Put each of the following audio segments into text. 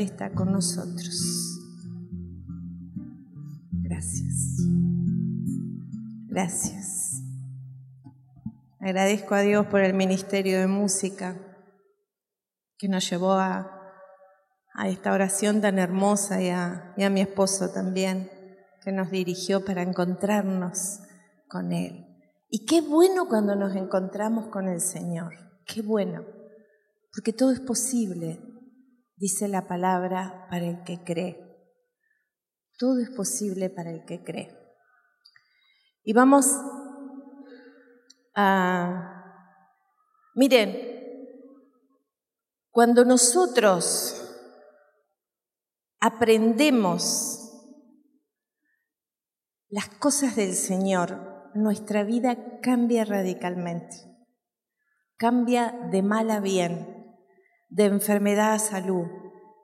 Está con nosotros. Gracias. Gracias. Agradezco a Dios por el ministerio de música que nos llevó a, a esta oración tan hermosa y a, y a mi esposo también, que nos dirigió para encontrarnos con Él. Y qué bueno cuando nos encontramos con el Señor, qué bueno, porque todo es posible, dice la palabra, para el que cree. Todo es posible para el que cree. Y vamos a... Miren, cuando nosotros aprendemos las cosas del Señor, nuestra vida cambia radicalmente. Cambia de mal a bien, de enfermedad a salud,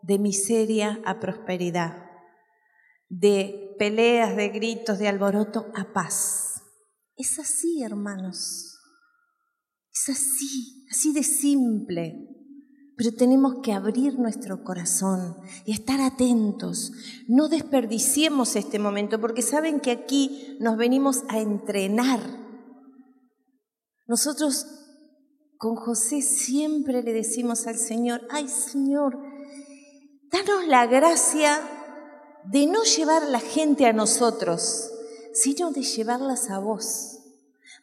de miseria a prosperidad, de peleas, de gritos, de alboroto a paz. Es así, hermanos. Es así, así de simple. Pero tenemos que abrir nuestro corazón y estar atentos. No desperdiciemos este momento porque saben que aquí nos venimos a entrenar. Nosotros con José siempre le decimos al Señor, ay Señor, danos la gracia de no llevar la gente a nosotros, sino de llevarlas a vos.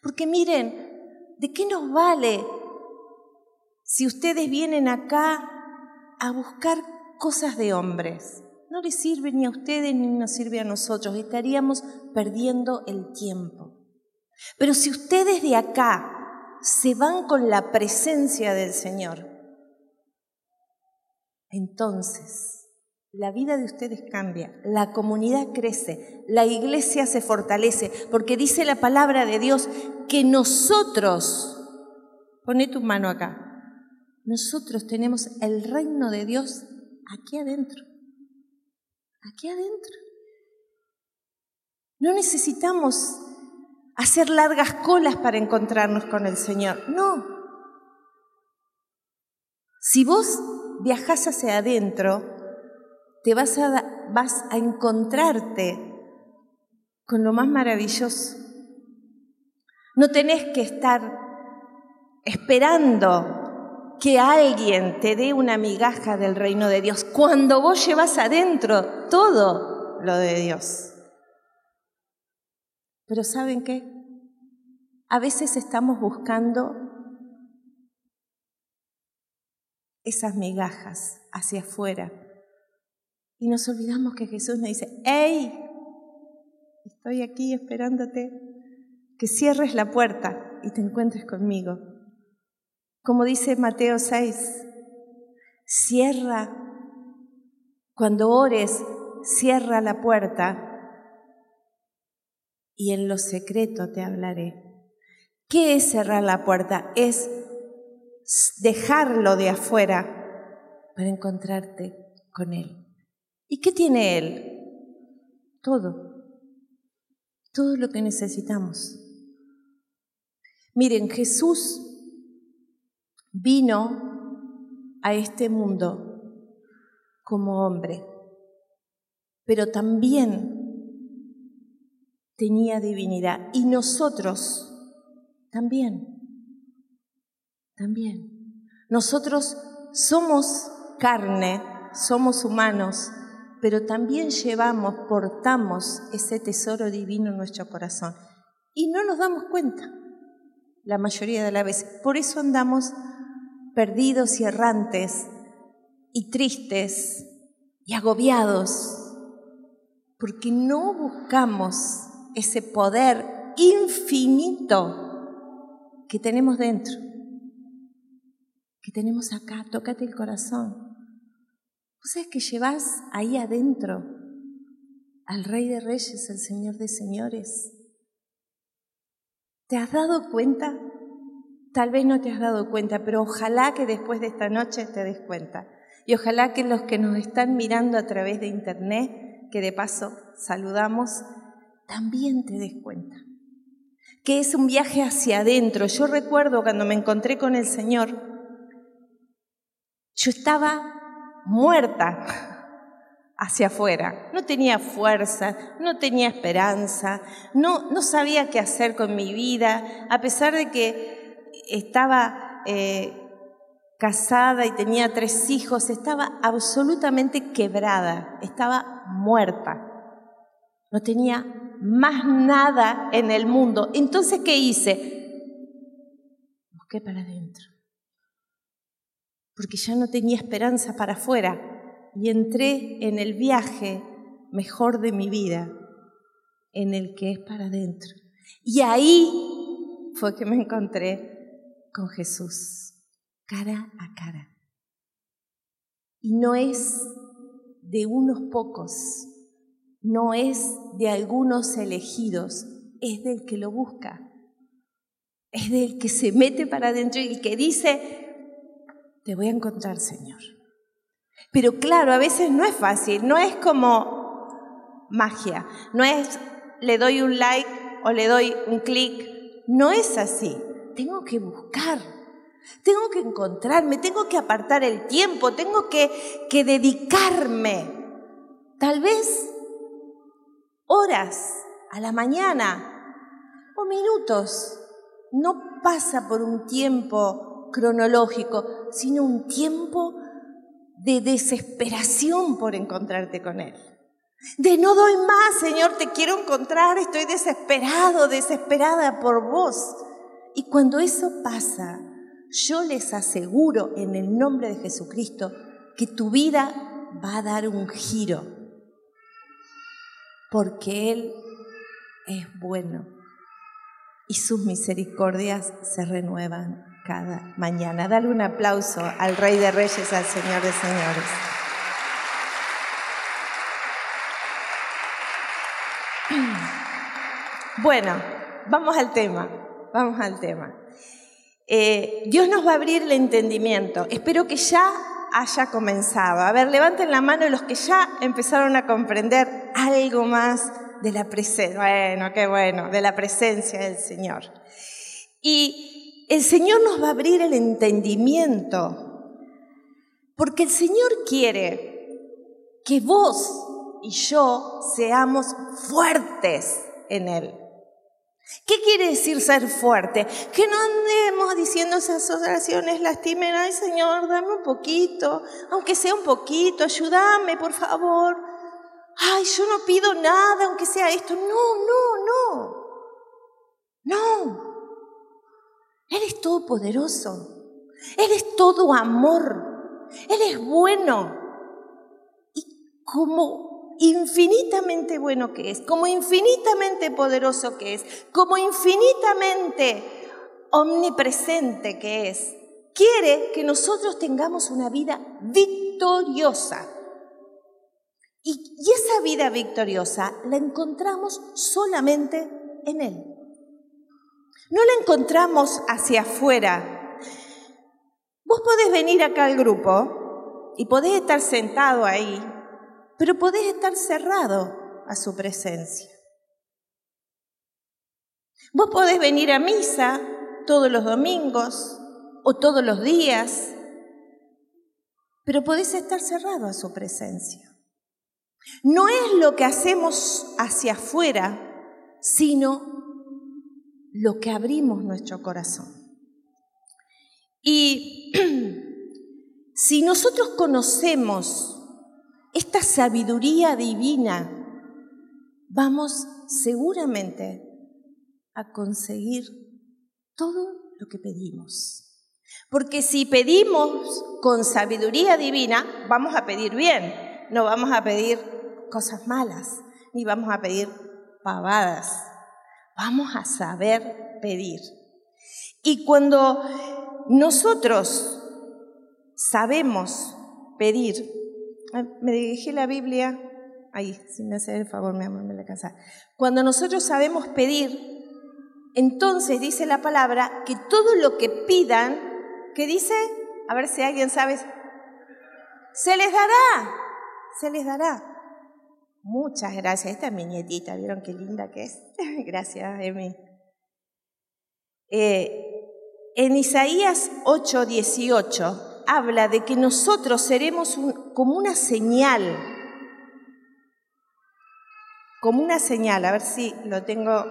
Porque miren, ¿de qué nos vale si ustedes vienen acá a buscar cosas de hombres, no les sirve ni a ustedes ni nos sirve a nosotros, estaríamos perdiendo el tiempo. Pero si ustedes de acá se van con la presencia del Señor, entonces la vida de ustedes cambia, la comunidad crece, la iglesia se fortalece, porque dice la palabra de Dios que nosotros, pone tu mano acá, nosotros tenemos el reino de Dios aquí adentro. Aquí adentro. No necesitamos hacer largas colas para encontrarnos con el Señor. No. Si vos viajás hacia adentro, te vas a, vas a encontrarte con lo más maravilloso. No tenés que estar esperando que alguien te dé una migaja del reino de Dios cuando vos llevas adentro todo lo de Dios. Pero ¿saben qué? A veces estamos buscando esas migajas hacia afuera y nos olvidamos que Jesús nos dice, ¡Ey! Estoy aquí esperándote que cierres la puerta y te encuentres conmigo. Como dice Mateo 6, cierra, cuando ores, cierra la puerta y en lo secreto te hablaré. ¿Qué es cerrar la puerta? Es dejarlo de afuera para encontrarte con Él. ¿Y qué tiene Él? Todo. Todo lo que necesitamos. Miren, Jesús vino a este mundo como hombre, pero también tenía divinidad. Y nosotros también, también. Nosotros somos carne, somos humanos, pero también llevamos, portamos ese tesoro divino en nuestro corazón. Y no nos damos cuenta la mayoría de las veces. Por eso andamos perdidos y errantes y tristes y agobiados, porque no buscamos ese poder infinito que tenemos dentro, que tenemos acá, tócate el corazón. ¿Vos sabés que llevas ahí adentro al Rey de Reyes, al Señor de Señores? ¿Te has dado cuenta Tal vez no te has dado cuenta, pero ojalá que después de esta noche te des cuenta. Y ojalá que los que nos están mirando a través de internet, que de paso saludamos, también te des cuenta. Que es un viaje hacia adentro. Yo recuerdo cuando me encontré con el Señor, Yo estaba muerta hacia afuera. No tenía fuerza, no tenía esperanza, no, no sabía qué hacer con mi vida, a pesar de que estaba eh, casada y tenía tres hijos, estaba absolutamente quebrada, estaba muerta. No tenía más nada en el mundo. Entonces, ¿qué hice? Busqué para adentro. Porque ya no tenía esperanza para afuera y entré en el viaje mejor de mi vida, en el que es para adentro. Y ahí fue que me encontré con Jesús, cara a cara. Y no es de unos pocos, no es de algunos elegidos, es del que lo busca, es del que se mete para adentro y que dice, te voy a encontrar, Señor. Pero claro, a veces no es fácil, no es como magia, no es le doy un like o le doy un clic, no es así. Tengo que buscar, tengo que encontrarme, tengo que apartar el tiempo, tengo que, que dedicarme. Tal vez horas a la mañana o minutos. No pasa por un tiempo cronológico, sino un tiempo de desesperación por encontrarte con Él. De no doy más, Señor, te quiero encontrar, estoy desesperado, desesperada por vos. Y cuando eso pasa, yo les aseguro en el nombre de Jesucristo que tu vida va a dar un giro, porque Él es bueno y sus misericordias se renuevan cada mañana. Dale un aplauso al Rey de Reyes, al Señor de Señores. Bueno, vamos al tema, vamos al tema. Eh, Dios nos va a abrir el entendimiento. Espero que ya haya comenzado. A ver, levanten la mano los que ya empezaron a comprender algo más de la presencia. Bueno, qué bueno, de la presencia del Señor. Y el Señor nos va a abrir el entendimiento, porque el Señor quiere que vos y yo seamos fuertes en Él. ¿Qué quiere decir ser fuerte? Que no andemos diciendo esas oraciones lastimen, ay Señor, dame un poquito, aunque sea un poquito, ayúdame, por favor. Ay, yo no pido nada, aunque sea esto. No, no, no. No. Él es todopoderoso. Él es todo amor. Él es bueno. Y como infinitamente bueno que es, como infinitamente poderoso que es, como infinitamente omnipresente que es, quiere que nosotros tengamos una vida victoriosa. Y, esa vida victoriosa la encontramos solamente en Él. No la encontramos hacia afuera. Vos podés venir acá al grupo y podés estar sentado ahí, pero podés estar cerrado a su presencia. Vos podés venir a misa todos los domingos o todos los días, pero podés estar cerrado a su presencia. No es lo que hacemos hacia afuera, sino lo que abrimos nuestro corazón. Y si nosotros conocemos esta sabiduría divina, vamos seguramente a conseguir todo lo que pedimos. Porque si pedimos con sabiduría divina, vamos a pedir bien, no vamos a pedir cosas malas, ni vamos a pedir pavadas. Vamos a saber pedir. Y cuando nosotros sabemos pedir, me dirigí la Biblia, ahí, si me hace el favor, mi amor, me la casa. Cuando nosotros sabemos pedir, entonces dice la palabra que todo lo que pidan, que dice, a ver si alguien sabe, se les dará, se les dará. Muchas gracias. Esta es mi nietita, ¿vieron qué linda que es? gracias, Emi. Eh, en Isaías 8:18 habla de que nosotros seremos como una señal, como una señal, a ver si lo tengo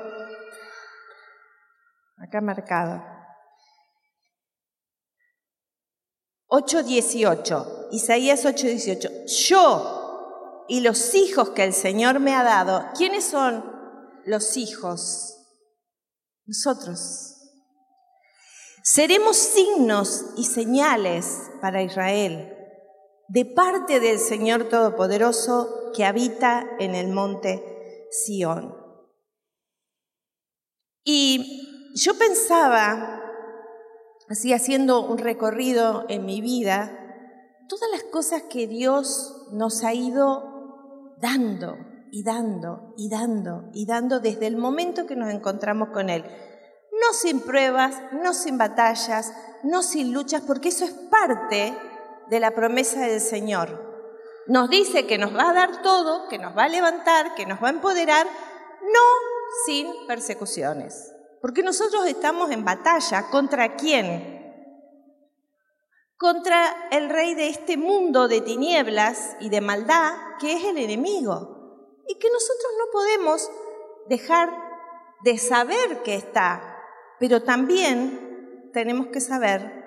acá marcado. 8.18, Isaías 8.18, yo y los hijos que el Señor me ha dado, ¿quiénes son los hijos? Nosotros. Seremos signos y señales para Israel de parte del Señor Todopoderoso que habita en el monte Sión. Y yo pensaba, así haciendo un recorrido en mi vida, todas las cosas que Dios nos ha ido dando y dando y dando y dando desde el momento que nos encontramos con Él. No sin pruebas, no sin batallas, no sin luchas, porque eso es parte de la promesa del Señor. Nos dice que nos va a dar todo, que nos va a levantar, que nos va a empoderar, no sin persecuciones. Porque nosotros estamos en batalla contra quién? Contra el rey de este mundo de tinieblas y de maldad, que es el enemigo. Y que nosotros no podemos dejar de saber que está pero también tenemos que saber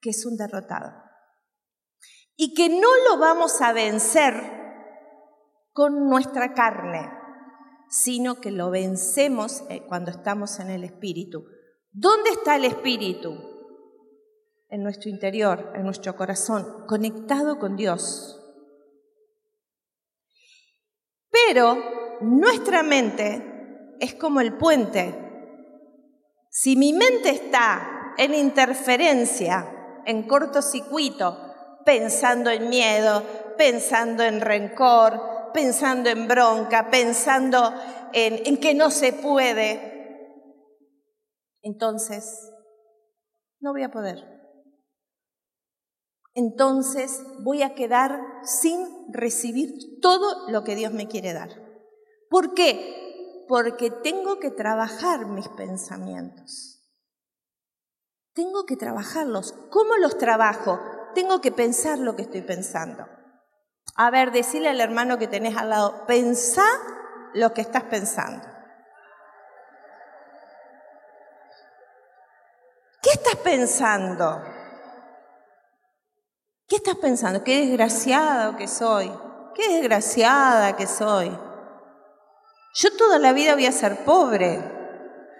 que es un derrotado. Y que no lo vamos a vencer con nuestra carne, sino que lo vencemos eh, cuando estamos en el Espíritu. ¿Dónde está el Espíritu? En nuestro interior, en nuestro corazón, conectado con Dios. Pero nuestra mente es como el puente si mi mente está en interferencia, en cortocircuito, pensando en miedo, pensando en rencor, pensando en bronca, pensando en, que no se puede, entonces no voy a poder. Entonces voy a quedar sin recibir todo lo que Dios me quiere dar. ¿Por qué? Porque tengo que trabajar mis pensamientos. Tengo que trabajarlos. ¿Cómo los trabajo? Tengo que pensar lo que estoy pensando. A ver, decirle al hermano que tenés al lado, pensá lo que estás pensando. ¿Qué estás pensando? ¿Qué estás pensando? Qué desgraciado que soy. Qué desgraciada que soy. Yo toda la vida voy a ser pobre.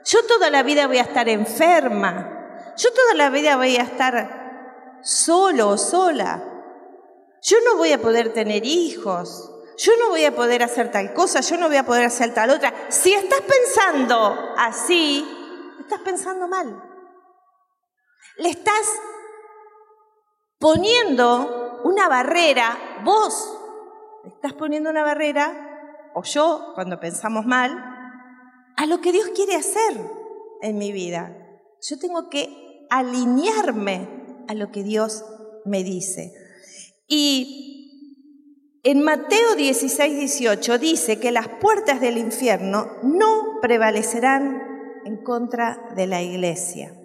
Yo toda la vida voy a estar enferma. Yo toda la vida voy a estar solo o sola. Yo no voy a poder tener hijos. Yo no voy a poder hacer tal cosa. Yo no voy a poder hacer tal otra. Si estás pensando así, estás pensando mal. Le estás poniendo una barrera, vos estás poniendo una barrera o yo, cuando pensamos mal, a lo que Dios quiere hacer en mi vida. Yo tengo que alinearme a lo que Dios me dice. Y en Mateo 16, 18 dice que las puertas del infierno no prevalecerán en contra de la iglesia.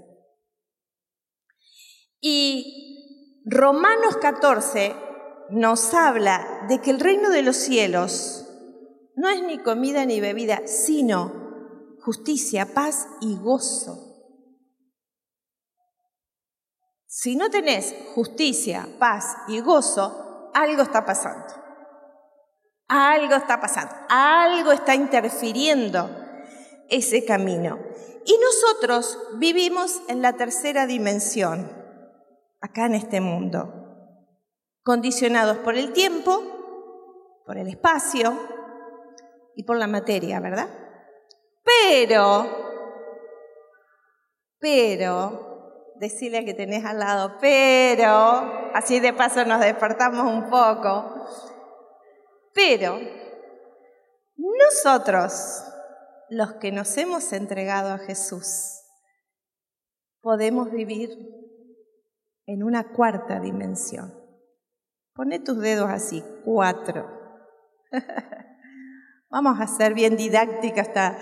Y Romanos 14 nos habla de que el reino de los cielos no es ni comida ni bebida, sino justicia, paz y gozo. Si no tenés justicia, paz y gozo, algo está pasando. Algo está pasando, algo está interfiriendo ese camino. Y nosotros vivimos en la tercera dimensión, acá en este mundo, condicionados por el tiempo, por el espacio, y por la materia, ¿verdad? Pero, pero, decirle que tenés al lado, pero, así de paso nos despertamos un poco, pero nosotros, los que nos hemos entregado a Jesús, podemos vivir en una cuarta dimensión. Pone tus dedos así, cuatro. Vamos a ser bien didáctica esta,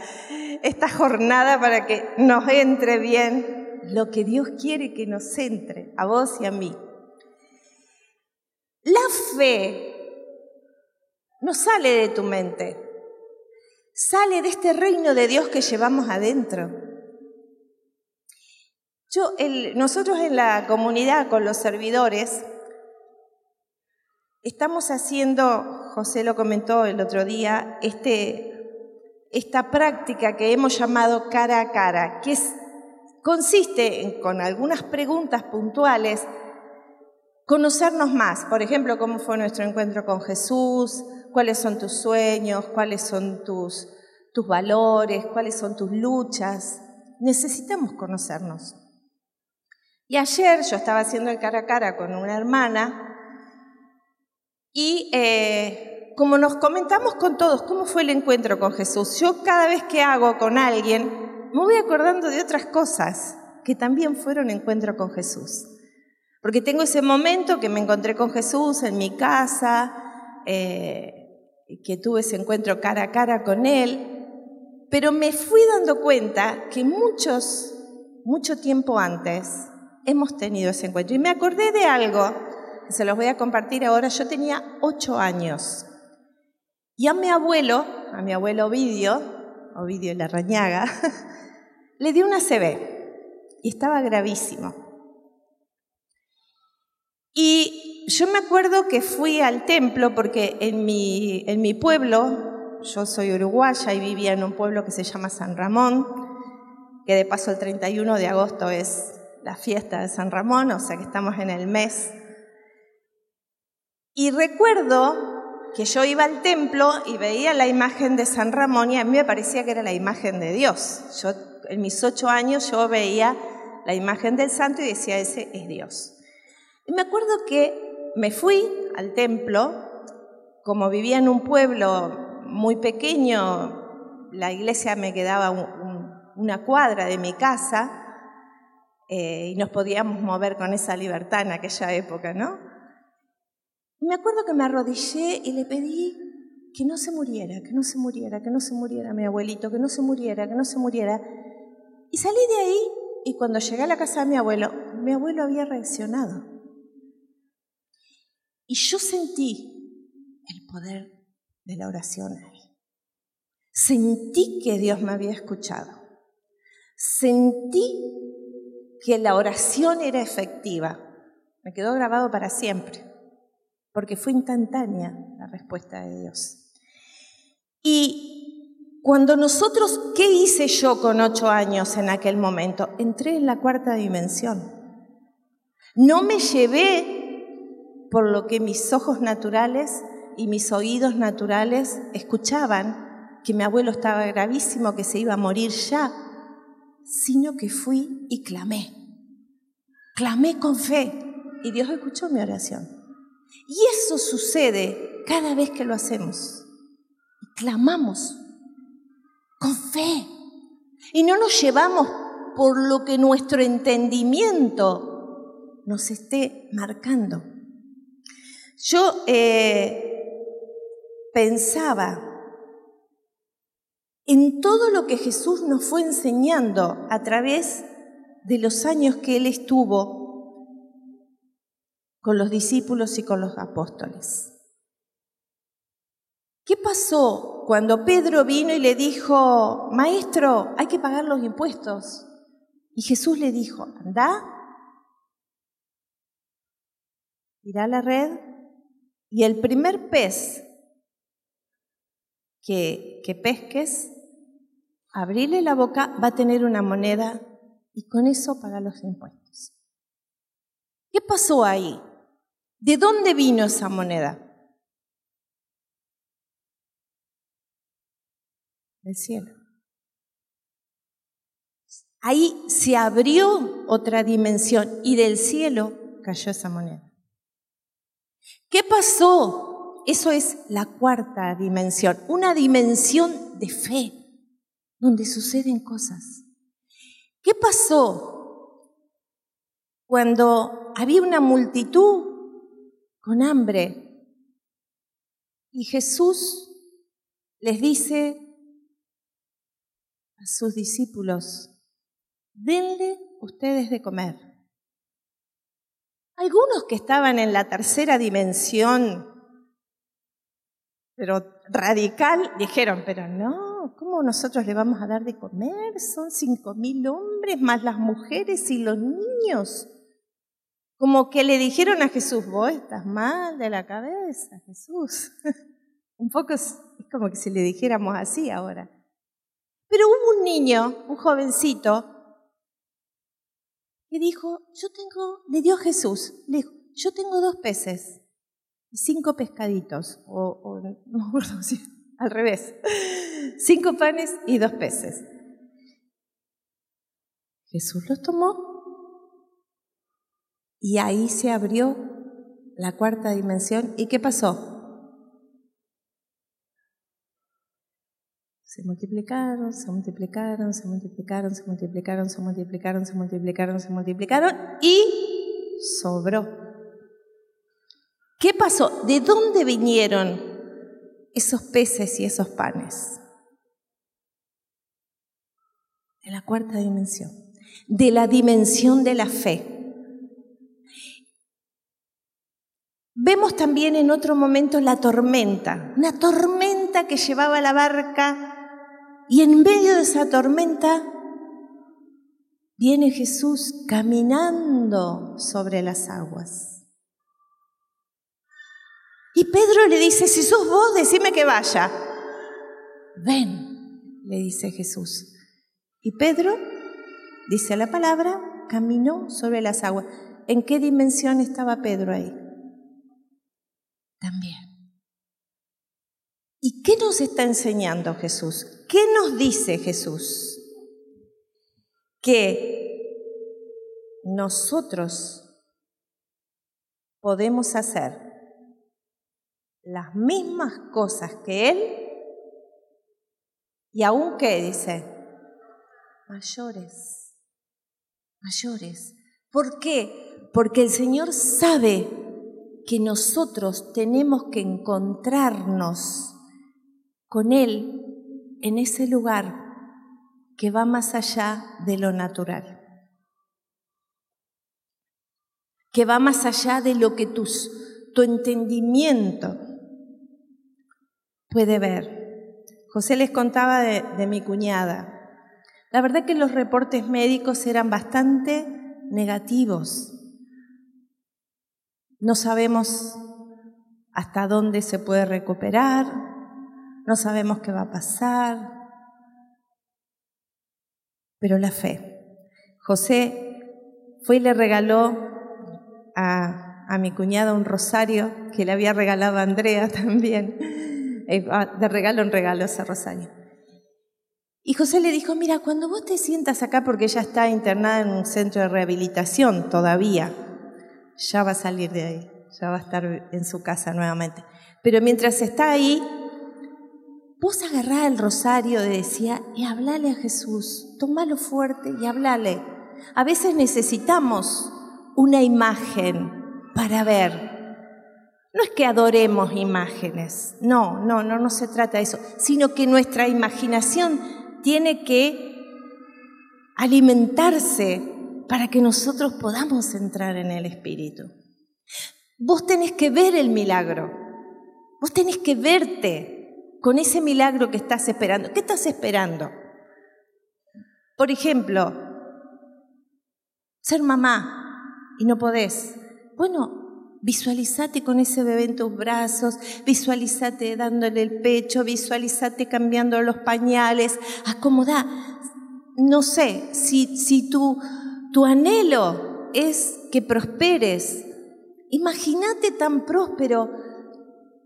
esta jornada para que nos entre bien lo que Dios quiere que nos entre. a vos y a mí. La fe no sale de tu mente, sale de este reino de Dios que llevamos adentro. Yo, nosotros en la comunidad con los servidores estamos haciendo, José lo comentó el otro día, este, esta práctica que hemos llamado cara a cara, que consiste en, con algunas preguntas puntuales, conocernos más. Por ejemplo, cómo fue nuestro encuentro con Jesús, cuáles son tus sueños, cuáles son tus, tus valores, cuáles son tus luchas. Necesitamos conocernos. Y ayer yo estaba haciendo el cara a cara con una hermana y eh, como nos comentamos con todos cómo fue el encuentro con Jesús, yo cada vez que hago con alguien me voy acordando de otras cosas que también fueron encuentro con Jesús. Porque tengo ese momento que me encontré con Jesús en mi casa, eh, que tuve ese encuentro cara a cara con Él, pero me fui dando cuenta que muchos, mucho tiempo antes, hemos tenido ese encuentro. Y me acordé de algo, se los voy a compartir ahora. Yo tenía ocho años. Y a mi abuelo, a mi abuelo Ovidio, Ovidio la Rañaga, le dio una CB y estaba gravísimo. Y yo me acuerdo que fui al templo porque en mi, en mi pueblo, yo soy uruguaya y vivía en un pueblo que se llama San Ramón, que de paso el 31 de agosto es la fiesta de San Ramón, o sea que estamos en el mes. Y recuerdo que yo iba al templo y veía la imagen de San Ramón y a mí me parecía que era la imagen de Dios. Yo en mis ocho años yo veía la imagen del santo y decía, ese es Dios. Y me acuerdo que me fui al templo, como vivía en un pueblo muy pequeño, la iglesia me quedaba una cuadra de mi casa, eh, y nos podíamos mover con esa libertad en aquella época, ¿no? Me acuerdo que me arrodillé y le pedí que no se muriera, que no se muriera, que no se muriera mi abuelito, que no se muriera, que no se muriera. Y salí de ahí y cuando llegué a la casa de mi abuelo, mi abuelo había reaccionado. Y yo sentí el poder de la oración ahí. Sentí que Dios me había escuchado. Sentí que la oración era efectiva. Me quedó grabado para siempre, porque fue instantánea la respuesta de Dios. Y cuando nosotros, ¿qué hice yo con ocho años en aquel momento? Entré en la cuarta dimensión. No me llevé por lo que mis ojos naturales y mis oídos naturales escuchaban que mi abuelo estaba gravísimo, que se iba a morir ya, sino que fui y clamé. Clamé con fe y Dios escuchó mi oración. Y eso sucede cada vez que lo hacemos. clamamos con fe. Y no nos llevamos por lo que nuestro entendimiento nos esté marcando. Yo eh, pensaba en todo lo que Jesús nos fue enseñando a través de los años que Él estuvo con los discípulos y con los apóstoles. ¿Qué pasó cuando Pedro vino y le dijo, Maestro, hay que pagar los impuestos? Y Jesús le dijo, anda, irá a la red y el primer pez que, que pesques abrirle la boca, va a tener una moneda y con eso paga los impuestos. ¿Qué pasó ahí? ¿De dónde vino esa moneda? Del cielo. Ahí se abrió otra dimensión y del cielo cayó esa moneda. ¿Qué pasó? Eso es la cuarta dimensión, una dimensión de fe donde suceden cosas. ¿Qué pasó cuando había una multitud con hambre y Jesús les dice a sus discípulos, denle ustedes de comer. Algunos que estaban en la tercera dimensión, pero radical, dijeron, pero no, ¿cómo nosotros le vamos a dar de comer? Son cinco mil hombres, más las mujeres y los niños. Como que le dijeron a Jesús, vos estás mal de la cabeza, Jesús. un poco es como que si le dijéramos así ahora. Pero hubo un niño, un jovencito, que dijo, yo tengo, le dio Jesús, le dijo, yo tengo dos peces y cinco pescaditos, o, no acuerdo si, al revés, cinco panes y dos peces. Jesús los tomó y ahí se abrió la cuarta dimensión. ¿Y qué pasó? Se multiplicaron, se multiplicaron, se multiplicaron, se multiplicaron, se multiplicaron, se multiplicaron, se multiplicaron y sobró. ¿Qué pasó? ¿De dónde vinieron esos peces y esos panes? De la cuarta dimensión, de la dimensión de la fe. Vemos también en otro momento la tormenta, una tormenta que llevaba la barca y en medio de esa tormenta viene Jesús caminando sobre las aguas. Y Pedro le dice, si sos vos, decime que vaya. Ven, le dice Jesús. Y Pedro, dice la palabra, caminó sobre las aguas. ¿En qué dimensión estaba Pedro ahí? También. ¿Y qué nos está enseñando Jesús? ¿Qué nos dice Jesús? Que nosotros podemos hacer las mismas cosas que Él y aún que dice, mayores, mayores. ¿Por qué? Porque el Señor sabe que nosotros tenemos que encontrarnos con Él en ese lugar que va más allá de lo natural, que va más allá de lo que tu entendimiento puede ver. José les contaba de, de mi cuñada. La verdad que los reportes médicos eran bastante negativos. No sabemos hasta dónde se puede recuperar, no sabemos qué va a pasar, pero la fe. José fue y le regaló a, a mi cuñada un rosario que le había regalado a Andrea también, eh, de regalo en regalo ese rosario. Y José le dijo, mira, cuando vos te sientas acá, porque ella está internada en un centro de rehabilitación todavía, ya va a salir de ahí, ya va a estar en su casa nuevamente. Pero mientras está ahí, vos agarrá el rosario, decía, y hablale a Jesús, tomalo fuerte y hablale. A veces necesitamos una imagen para ver. No es que adoremos imágenes, no, no, no, no se trata de eso, sino que nuestra imaginación tiene que alimentarse para que nosotros podamos entrar en el Espíritu. Vos tenés que ver el milagro, vos tenés que verte, con ese milagro que estás esperando. ¿Qué estás esperando? Por ejemplo, ser mamá y no podés. Bueno, visualizate con ese bebé en tus brazos, visualizate dándole el pecho, visualizate cambiando los pañales, acomoda. No sé, si, si tu, tu anhelo es que prosperes, imagínate tan próspero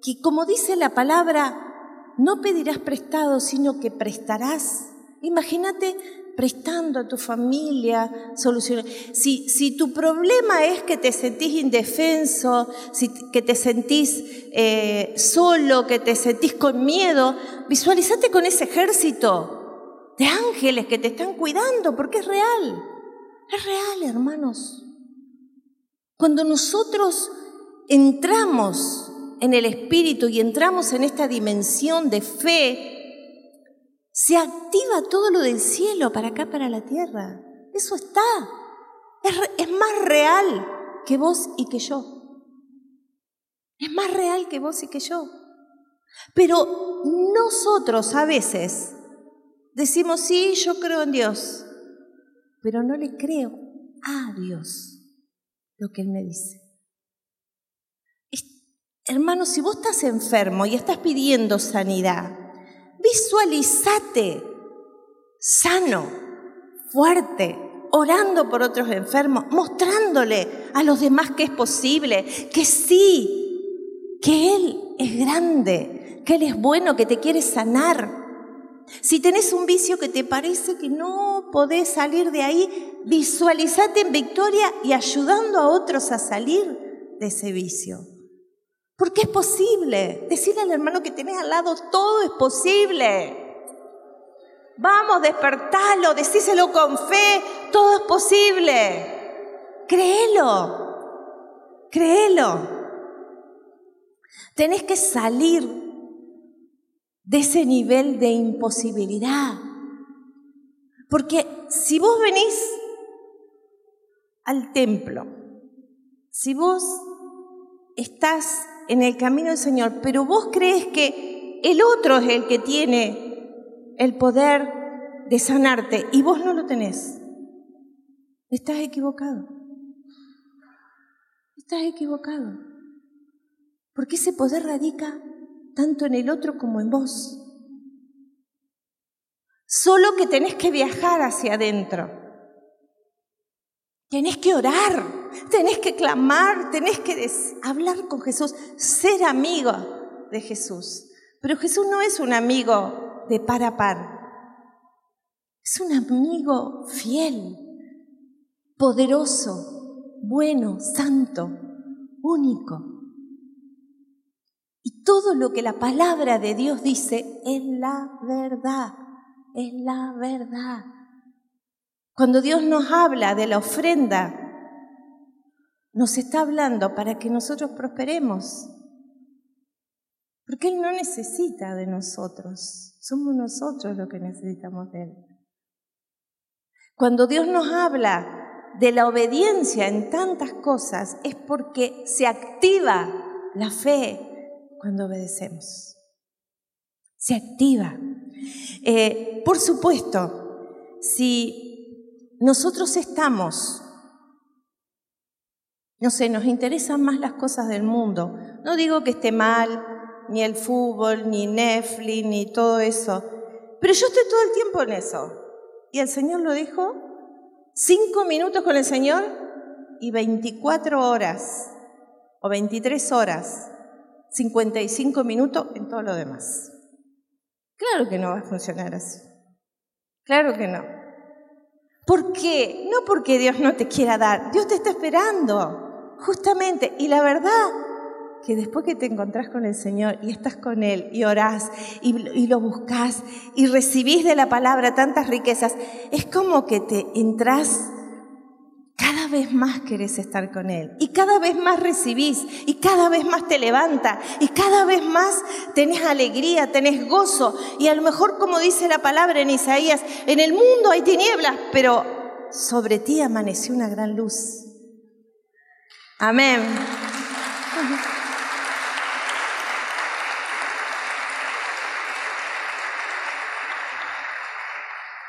que como dice la palabra, no pedirás prestado, sino que prestarás. Imagínate prestando a tu familia soluciones. Si, si, tu problema es que te sentís indefenso, que te sentís eh, solo, que te sentís con miedo, visualizate con ese ejército de ángeles que te están cuidando, porque es real. Es real, hermanos. Cuando nosotros entramos en el Espíritu y entramos en esta dimensión de fe, se activa todo lo del cielo para acá, para la tierra. Eso está. Es, más real. que vos y que yo. Es más real que vos y que yo. Pero nosotros a veces decimos, sí, yo creo en Dios, pero no le creo a Dios lo que Él me dice. Hermano, si vos estás enfermo y estás pidiendo sanidad, visualizate sano, fuerte, orando por otros enfermos, mostrándole a los demás que es posible, que sí, que Él es grande, que Él es bueno, que te quiere sanar. Si tenés un vicio que te parece que no podés salir de ahí, visualizate en victoria y ayudando a otros a salir de ese vicio. Porque es posible. Decirle al hermano que tenés al lado, todo es posible. Vamos, despertalo, decíselo con fe, todo es posible. Créelo, créelo. Tenés que salir de ese nivel de imposibilidad. Porque si vos venís al templo, si vos estás en el camino del Señor, pero vos crees que el otro es el que tiene el poder de sanarte y vos no lo tenés. Estás equivocado. Estás equivocado. Porque ese poder radica tanto en el otro como en vos. Solo que tenés que viajar hacia adentro. Tenés que orar, tenés que clamar, tenés que hablar con Jesús, ser amigo de Jesús. Pero Jesús no es un amigo de par a par, es un amigo fiel, poderoso, bueno, santo, único. Y todo lo que la palabra de Dios dice es la verdad, es la verdad. Cuando Dios nos habla de la ofrenda, nos está hablando para que nosotros prosperemos. Porque Él no necesita de nosotros, somos nosotros los que necesitamos de Él. Cuando Dios nos habla de la obediencia en tantas cosas, es porque se activa la fe cuando obedecemos. Se activa. Eh, por supuesto, si nosotros estamos, no sé, nos interesan más las cosas del mundo. No digo que esté mal, ni el fútbol, ni Netflix, ni todo eso, pero yo estoy todo el tiempo en eso. Y el Señor lo dijo, cinco minutos con el Señor y 24 horas, o 23 horas, 55 minutos en todo lo demás. Claro que no va a funcionar así. Claro que no. ¿Por qué? No porque Dios no te quiera dar, Dios te está esperando, justamente. Y la verdad que después que te encontrás con el Señor y estás con Él y orás y, lo buscas y recibís de la palabra tantas riquezas, es como que te entras, cada vez más querés estar con Él y cada vez más recibís y cada vez más te levanta y cada vez más tenés alegría, tenés gozo y a lo mejor como dice la palabra en Isaías, en el mundo hay tinieblas, pero sobre ti amaneció una gran luz. Amén.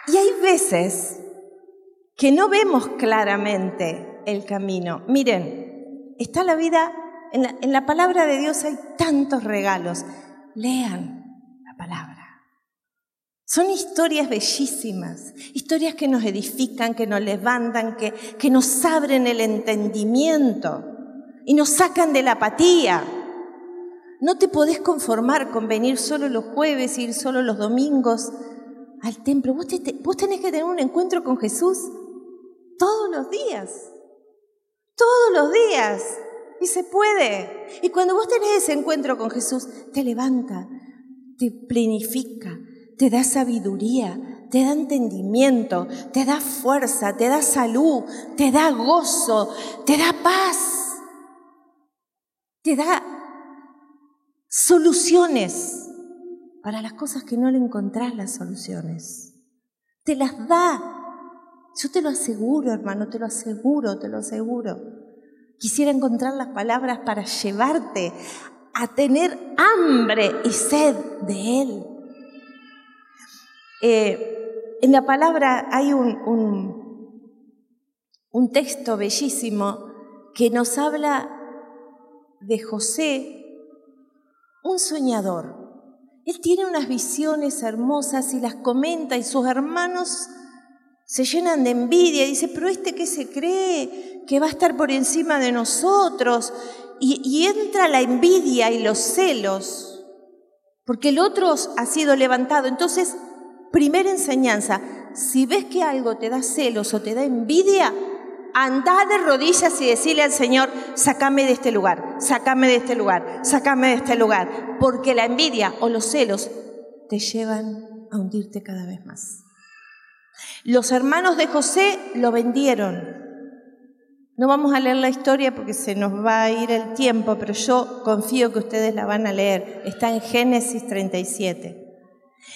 Y hay veces que no vemos claramente el camino. Miren, está la vida, en la, palabra de Dios hay tantos regalos. Lean la palabra. Son historias bellísimas, historias que nos edifican, que nos levantan, que, que nos abren el entendimiento y nos sacan de la apatía. No te podés conformar con venir solo los jueves, ir solo los domingos al templo. Vos, vos tenés que tener un encuentro con Jesús todos los días. Todos los días. Y se puede. Y cuando vos tenés ese encuentro con Jesús, te levanta, te plenifica, te da sabiduría, te da entendimiento, te da fuerza, te da salud, te da gozo, te da paz, te da soluciones para las cosas que no le encontrás las soluciones. Te las da yo te lo aseguro, hermano, te lo aseguro, te lo aseguro. Quisiera encontrar las palabras para llevarte a tener hambre y sed de Él. Eh, en la palabra hay un, un texto bellísimo que nos habla de José, un soñador. Él tiene unas visiones hermosas y las comenta y sus hermanos se llenan de envidia y dice, pero este que se cree que va a estar por encima de nosotros y, entra la envidia y los celos, porque el otro ha sido levantado. Entonces, primera enseñanza, si ves que algo te da celos o te da envidia, Andá de rodillas y decirle al Señor, sácame de este lugar, sácame de este lugar, sácame de este lugar, porque la envidia o los celos te llevan a hundirte cada vez más. Los hermanos de José lo vendieron. No vamos a leer la historia porque se nos va a ir el tiempo, pero yo confío que ustedes la van a leer. Está en Génesis 37.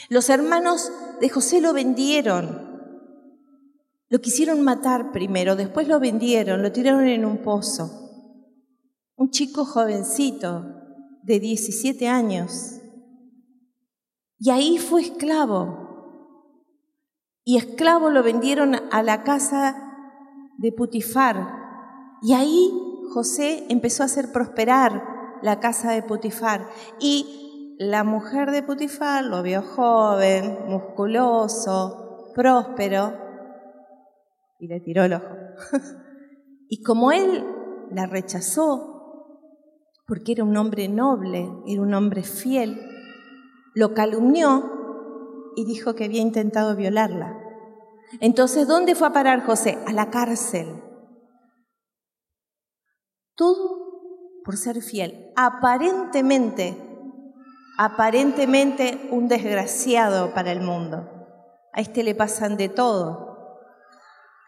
Los hermanos de José lo vendieron lo quisieron matar primero, después lo vendieron, lo tiraron en un pozo. Un chico jovencito de 17 años. Y ahí fue esclavo. Y esclavo lo vendieron a la casa de Putifar. Y ahí José empezó a hacer prosperar la casa de Putifar. Y la mujer de Putifar lo vio joven, musculoso, próspero, y le tiró el ojo. y como él la rechazó, porque era un hombre noble, era un hombre fiel, lo calumnió y dijo que había intentado violarla. Entonces, ¿dónde fue a parar José? A la cárcel. Todo por ser fiel. Aparentemente, aparentemente un desgraciado para el mundo. A este le pasan de todo.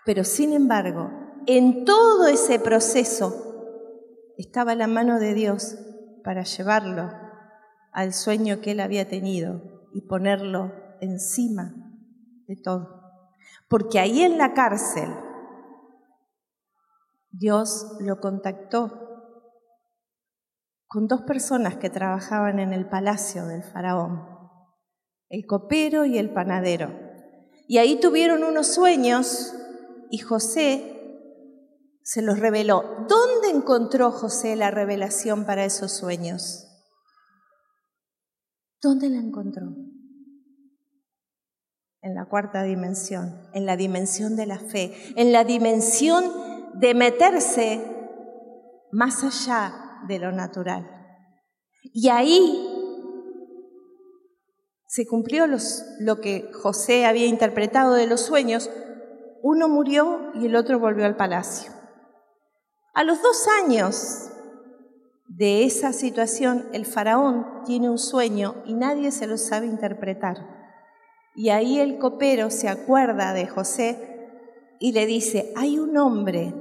Pero sin embargo, en todo ese proceso estaba la mano de Dios para llevarlo al sueño que él había tenido y ponerlo encima de todo. Porque ahí en la cárcel Dios lo contactó con dos personas que trabajaban en el palacio del faraón, el copero y el panadero. Y ahí tuvieron unos sueños y José se los reveló. ¿Dónde encontró José la revelación para esos sueños? ¿Dónde la encontró? En la cuarta dimensión, en la dimensión de la fe, en la dimensión de meterse más allá de lo natural. Y ahí se cumplió lo que José había interpretado de los sueños, uno murió y el otro volvió al palacio. A los dos años de esa situación, el faraón tiene un sueño y nadie se lo sabe interpretar. Y ahí el copero se acuerda de José y le dice, hay un hombre,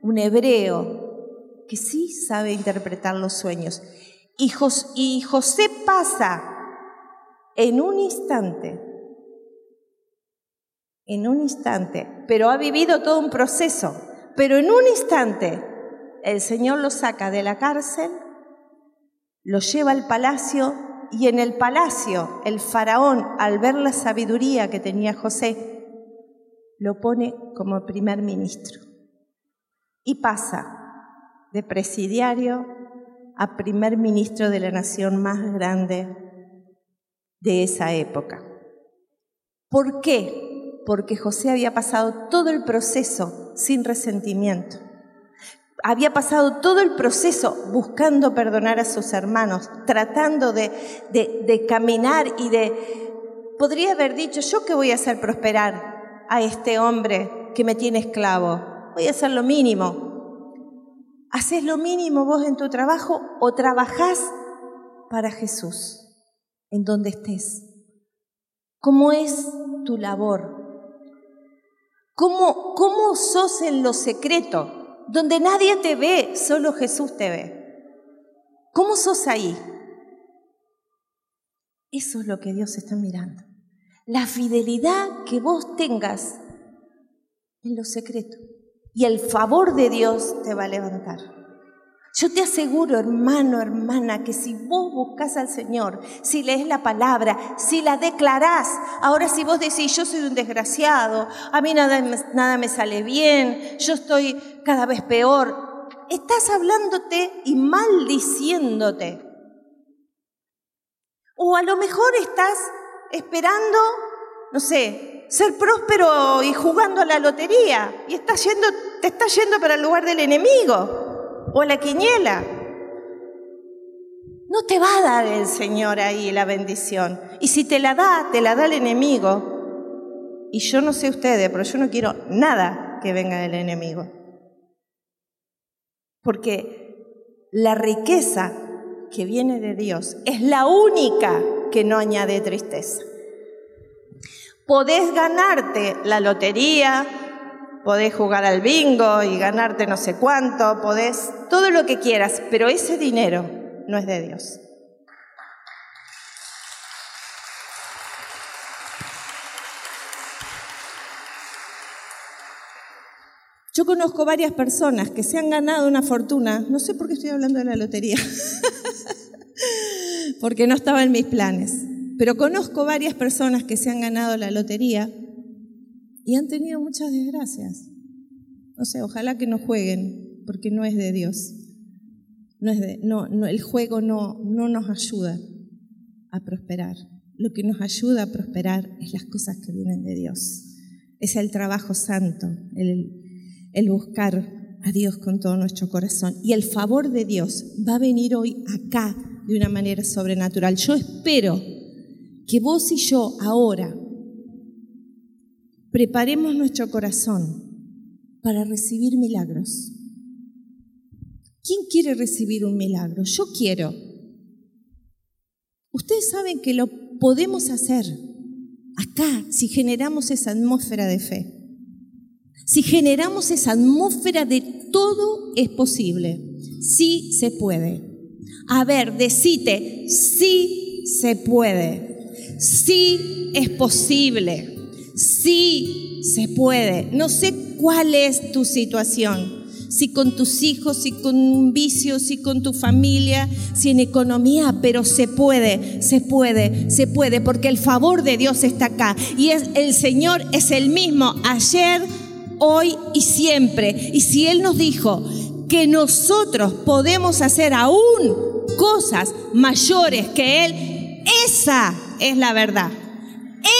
un hebreo, que sí sabe interpretar los sueños. Y, José pasa en un instante en un instante, pero ha vivido todo un proceso, pero en un instante el Señor lo saca de la cárcel, lo lleva al palacio y en el palacio el faraón, al ver la sabiduría que tenía José, lo pone como primer ministro y pasa de presidiario a primer ministro de la nación más grande de esa época. ¿Por qué? porque José había pasado todo el proceso sin resentimiento. Había pasado todo el proceso buscando perdonar a sus hermanos, tratando de, de, caminar y de... Podría haber dicho, ¿yo qué voy a hacer prosperar a este hombre que me tiene esclavo? Voy a hacer lo mínimo. ¿Haces lo mínimo vos en tu trabajo o trabajás para Jesús en donde estés? ¿Cómo es tu labor? ¿Cómo, ¿Cómo sos en lo secreto? Donde nadie te ve, solo Jesús te ve. ¿Cómo sos ahí? Eso es lo que Dios está mirando. La fidelidad que vos tengas en lo secreto. y el favor de Dios te va a levantar. Yo te aseguro, hermano, hermana, que si vos buscas al Señor, si lees la palabra, si la declarás, ahora si vos decís, yo soy un desgraciado, a mí nada, nada me sale bien, yo estoy cada vez peor, estás hablándote y maldiciéndote. O a lo mejor estás esperando, no sé, ser próspero y jugando a la lotería y estás yendo, te estás yendo para el lugar del enemigo o la quiniela. No te va a dar el Señor ahí la bendición. Y si te la da, te la da el enemigo. Y yo no sé ustedes, pero yo no quiero nada que venga del enemigo. Porque la riqueza que viene de Dios es la única que no añade tristeza. Podés ganarte la lotería, podés jugar al bingo y ganarte no sé cuánto, podés todo lo que quieras, pero ese dinero no es de Dios. Yo conozco varias personas que se han ganado una fortuna, no sé por qué estoy hablando de la lotería, porque no estaba en mis planes, pero conozco varias personas que se han ganado la lotería y han tenido muchas desgracias. No sé, ojalá que no jueguen, porque no es de Dios. No es de, no, no, el juego no, no nos ayuda a prosperar. Lo que nos ayuda a prosperar es las cosas que vienen de Dios. Es el trabajo santo, el, el buscar a Dios con todo nuestro corazón. Y el favor de Dios va a venir hoy acá de una manera sobrenatural. Yo espero que vos y yo ahora preparemos nuestro corazón para recibir milagros. ¿Quién quiere recibir un milagro? Yo quiero. Ustedes saben que lo podemos hacer acá si generamos esa atmósfera de fe. Si generamos esa atmósfera de todo es posible. Sí se puede. A ver, decite, sí se puede. Sí es posible. Sí se puede. No sé cuál es tu situación. Si con tus hijos, si con un vicio, si con tu familia, si en economía, pero se puede, se puede, se puede, porque el favor de Dios está acá. Y es, el Señor es el mismo ayer, hoy y siempre. Y si Él nos dijo que nosotros podemos hacer aún cosas mayores que Él, esa es la verdad.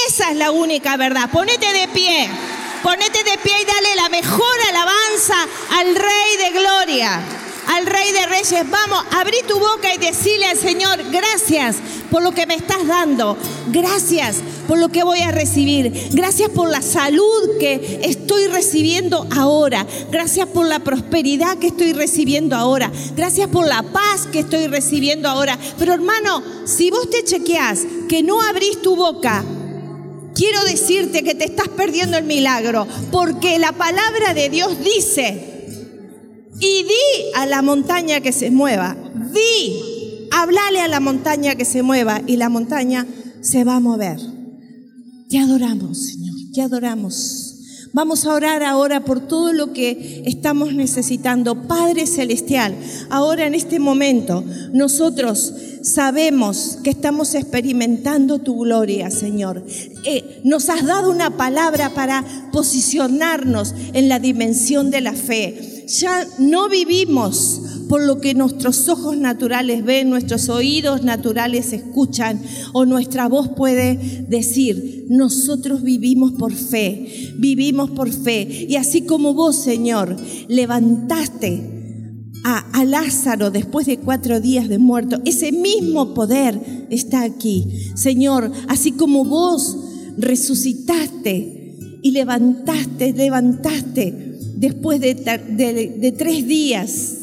Esa es la única verdad. Ponete de pie. Ponete de pie y dale la mejor alabanza al Rey de Gloria, al Rey de Reyes. Vamos, abrí tu boca y decirle al Señor, gracias por lo que me estás dando. Gracias por lo que voy a recibir. Gracias por la salud que estoy recibiendo ahora. Gracias por la prosperidad que estoy recibiendo ahora. Gracias por la paz que estoy recibiendo ahora. Pero hermano, si vos te chequeás que no abrís tu boca quiero decirte que te estás perdiendo el milagro, porque la palabra de Dios dice, y di a la montaña que se mueva, di, hablale a la montaña que se mueva y la montaña se va a mover. Te adoramos, Señor, te adoramos. Vamos a orar ahora por todo lo que estamos necesitando. Padre Celestial, ahora en este momento nosotros sabemos que estamos experimentando tu gloria, Señor. Eh, nos has dado una palabra para posicionarnos en la dimensión de la fe. Ya no vivimos por lo que nuestros ojos naturales ven, nuestros oídos naturales escuchan o nuestra voz puede decir. Nosotros vivimos por fe, vivimos por fe. Y así como vos, Señor, levantaste a, Lázaro después de cuatro días de muerto, ese mismo poder está aquí. Señor, así como vos resucitaste y levantaste, levantaste después de, tres días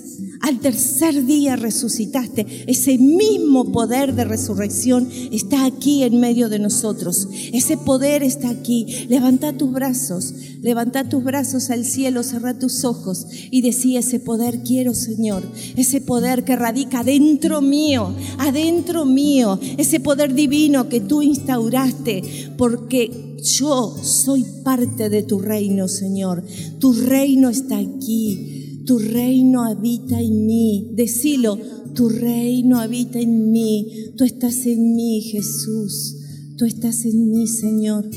Al tercer día resucitaste. Ese mismo poder de resurrección está aquí en medio de nosotros. Ese poder está aquí. Levanta tus brazos, levanta tus brazos al cielo, cerra tus ojos y decía, ese poder quiero, Señor. Ese poder que radica dentro mío, adentro mío. Ese poder divino que tú instauraste porque yo soy parte de tu reino, Señor. Tu reino está aquí tu reino habita en mí. Decilo, tu reino habita en mí. Tú estás en mí, Jesús. Tú estás en mí, Señor.